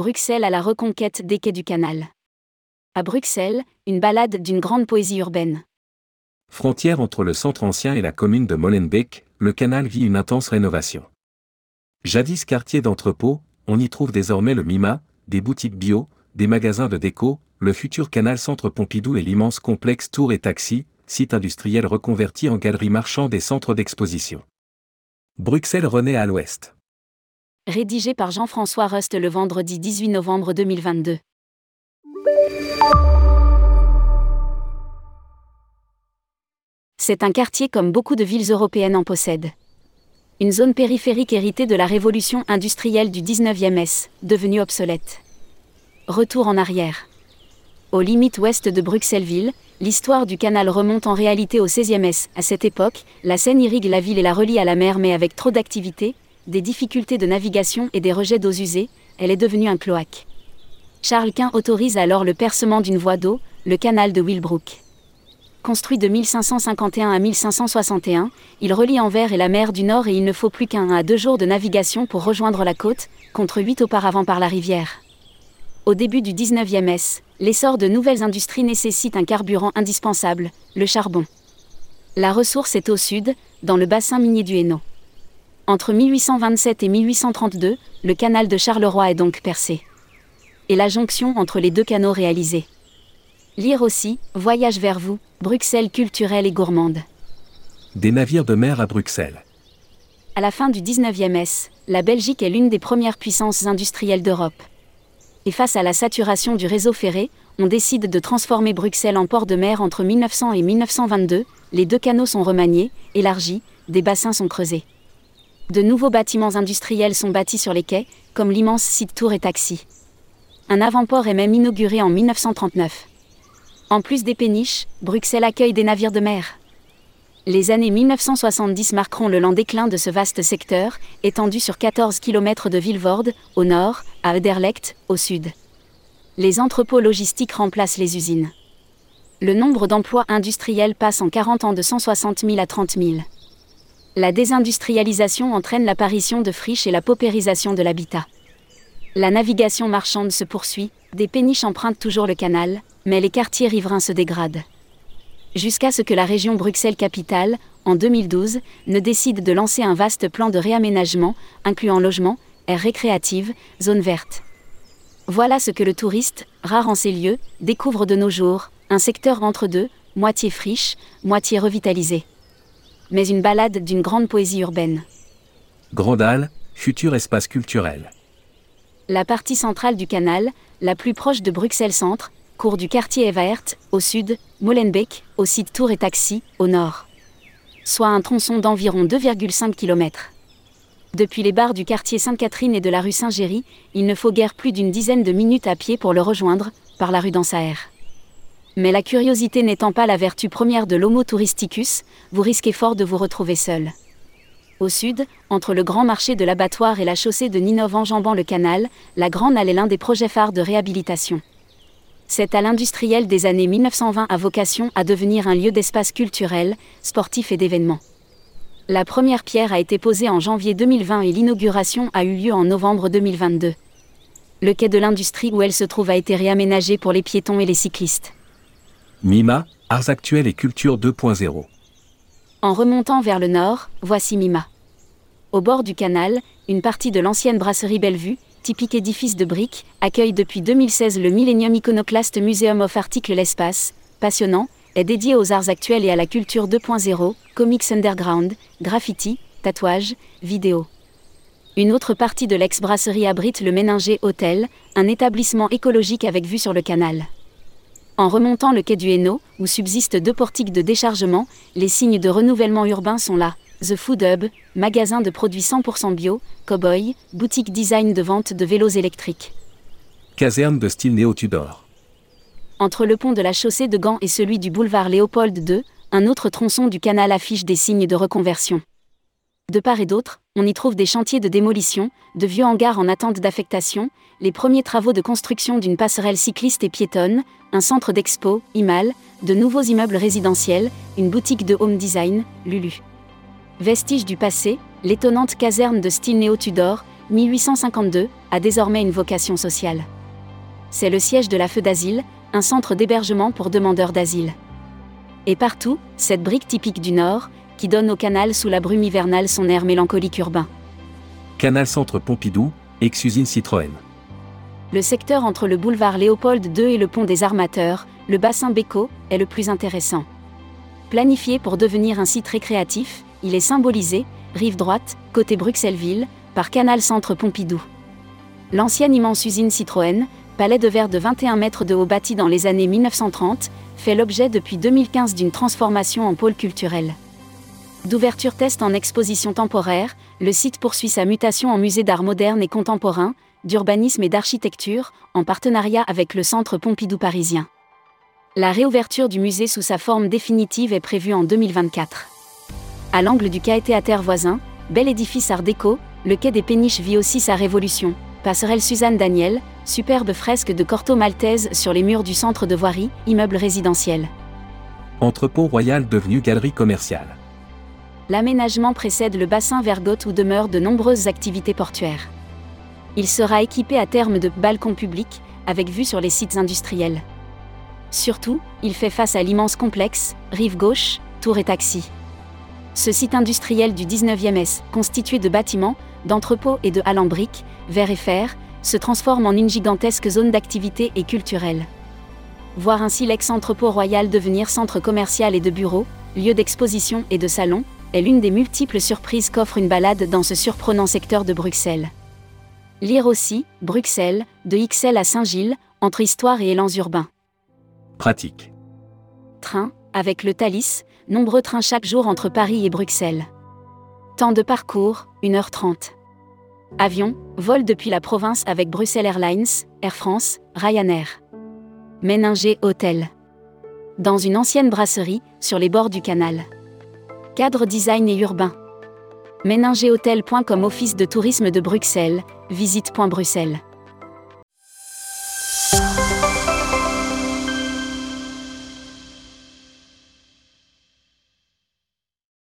Bruxelles à la reconquête des quais du canal. À Bruxelles, une balade d'une grande poésie urbaine. Frontière entre le centre ancien et la commune de Molenbeek, le canal vit une intense rénovation. Jadis quartier d'entrepôt, on y trouve désormais le MIMA, des boutiques bio, des magasins de déco, le futur canal Centre Pompidou et l'immense complexe Tour et Taxi, site industriel reconverti en galerie marchande et centre d'exposition. Bruxelles renaît à l'ouest. Rédigé par Jean-François Rust le vendredi 18 novembre 2022. C'est un quartier comme beaucoup de villes européennes en possèdent. Une zone périphérique héritée de la révolution industrielle du 19e S, devenue obsolète. Retour en arrière. Aux limites ouest de Bruxelles-Ville, l'histoire du canal remonte en réalité au 16e S. À cette époque, la Seine irrigue la ville et la relie à la mer mais avec trop d'activités, des difficultés de navigation et des rejets d'eau usées, elle est devenue un cloaque. Charles Quint autorise alors le percement d'une voie d'eau, le canal de Willbrook. Construit de 1551 à 1561, il relie Anvers et la mer du Nord et il ne faut plus qu'un à deux jours de navigation pour rejoindre la côte, contre huit auparavant par la rivière. Au début du 19e S, l'essor de nouvelles industries nécessite un carburant indispensable, le charbon. La ressource est au sud, dans le bassin minier du Hainaut. Entre 1827 et 1832, le canal de Charleroi est donc percé. Et la jonction entre les deux canaux réalisée. Lire aussi, Voyage vers vous, Bruxelles culturelle et gourmande. Des navires de mer à Bruxelles. À la fin du 19e S, la Belgique est l'une des premières puissances industrielles d'Europe. Et face à la saturation du réseau ferré, on décide de transformer Bruxelles en port de mer entre 1900 et 1922, les deux canaux sont remaniés, élargis, des bassins sont creusés. De nouveaux bâtiments industriels sont bâtis sur les quais, comme l'immense site Tour et Taxi. Un avant-port est même inauguré en 1939. En plus des péniches, Bruxelles accueille des navires de mer. Les années 1970 marqueront le lent déclin de ce vaste secteur, étendu sur 14 km de Vilvoorde, au nord, à Ederlecht, au sud. Les entrepôts logistiques remplacent les usines. Le nombre d'emplois industriels passe en 40 ans de 160 000 à 30 000. La désindustrialisation entraîne l'apparition de friches et la paupérisation de l'habitat. La navigation marchande se poursuit, des péniches empruntent toujours le canal, mais les quartiers riverains se dégradent. Jusqu'à ce que la région Bruxelles-Capitale, en 2012, ne décide de lancer un vaste plan de réaménagement, incluant logement, aires récréatives, zones vertes. Voilà ce que le touriste, rare en ces lieux, découvre de nos jours, un secteur entre deux, moitié friche, moitié revitalisé. Mais une balade d'une grande poésie urbaine. Grandal, futur espace culturel. La partie centrale du canal, la plus proche de Bruxelles Centre, cours du quartier Evert, au sud, Molenbeek, au site Tour et Taxi, au nord. Soit un tronçon d'environ 2,5 km. Depuis les bars du quartier Sainte-Catherine et de la rue Saint-Géry, il ne faut guère plus d'une dizaine de minutes à pied pour le rejoindre, par la rue d'Ansaer. Mais la curiosité n'étant pas la vertu première de l'Homo touristicus, vous risquez fort de vous retrouver seul. Au sud, entre le grand marché de l'abattoir et la chaussée de Ninove enjambant le canal, la Grande Halle est l'un des projets phares de réhabilitation. C'est à l'industriel des années 1920 à vocation à devenir un lieu d'espace culturel, sportif et d'événements. La première pierre a été posée en janvier 2020 et l'inauguration a eu lieu en novembre 2022. Le quai de l'industrie où elle se trouve a été réaménagé pour les piétons et les cyclistes. Mima, Arts actuels et culture 2.0. En remontant vers le nord, voici Mima. Au bord du canal, une partie de l'ancienne brasserie Bellevue, typique édifice de briques, accueille depuis 2016 le Millennium Iconoclast Museum of Article L'Espace, passionnant, est dédié aux arts actuels et à la culture 2.0, comics underground, graffiti, tatouage, vidéo. Une autre partie de l'ex-brasserie abrite le Méninger Hotel, un établissement écologique avec vue sur le canal. En remontant le quai du Hainaut, où subsistent deux portiques de déchargement, les signes de renouvellement urbain sont là. The Food Hub, magasin de produits 100% bio, Cowboy, boutique design de vente de vélos électriques. Caserne de style néo-Tudor. Entre le pont de la chaussée de Gand et celui du boulevard Léopold II, un autre tronçon du canal affiche des signes de reconversion. De part et d'autre, on y trouve des chantiers de démolition, de vieux hangars en attente d'affectation, les premiers travaux de construction d'une passerelle cycliste et piétonne, un centre d'expo, Imal, de nouveaux immeubles résidentiels, une boutique de home design, Lulu. Vestige du passé, l'étonnante caserne de style néo-Tudor, 1852, a désormais une vocation sociale. C'est le siège de la Feu d'Asile, un centre d'hébergement pour demandeurs d'asile. Et partout, cette brique typique du Nord, qui donne au canal sous la brume hivernale son air mélancolique urbain. Canal Centre Pompidou, ex-usine Citroën. Le secteur entre le boulevard Léopold II et le pont des Armateurs, le bassin Béco, est le plus intéressant. Planifié pour devenir un site récréatif, il est symbolisé, rive droite, côté Bruxelles-Ville, par Canal Centre Pompidou. L'ancienne immense usine Citroën, palais de verre de 21 mètres de haut bâti dans les années 1930, fait l'objet depuis 2015 d'une transformation en pôle culturel. D'ouverture test en exposition temporaire, le site poursuit sa mutation en musée d'art moderne et contemporain, d'urbanisme et d'architecture, en partenariat avec le Centre Pompidou parisien. La réouverture du musée sous sa forme définitive est prévue en 2024. À l'angle du quai Théâtre voisin, bel édifice art déco, le quai des Péniches vit aussi sa révolution. Passerelle Suzanne Daniel, superbe fresque de Corto maltaise sur les murs du centre de voirie, immeuble résidentiel. Entrepôt royal devenu galerie commerciale. L'aménagement précède le bassin Vergote où demeurent de nombreuses activités portuaires. Il sera équipé à terme de balcons publics, avec vue sur les sites industriels. Surtout, il fait face à l'immense complexe, rive gauche, tour et taxi. Ce site industriel du 19e S, constitué de bâtiments, d'entrepôts et de halles en briques, verre et fer, se transforme en une gigantesque zone d'activité et culturelle. Voir ainsi l'ex-entrepôt royal devenir centre commercial et de bureaux, lieu d'exposition et de salon, est l'une des multiples surprises qu'offre une balade dans ce surprenant secteur de Bruxelles. Lire aussi, Bruxelles, de XL à Saint-Gilles, entre histoire et élans urbains. Pratique. Train, avec le Thalys, nombreux trains chaque jour entre Paris et Bruxelles. Temps de parcours, 1h30. Avion, vol depuis la province avec Bruxelles Airlines, Air France, Ryanair. Méninger Hôtel. Dans une ancienne brasserie, sur les bords du canal. Cadre design et urbain. Méningerhôtel.com Office de tourisme de Bruxelles, visite.bruxelles.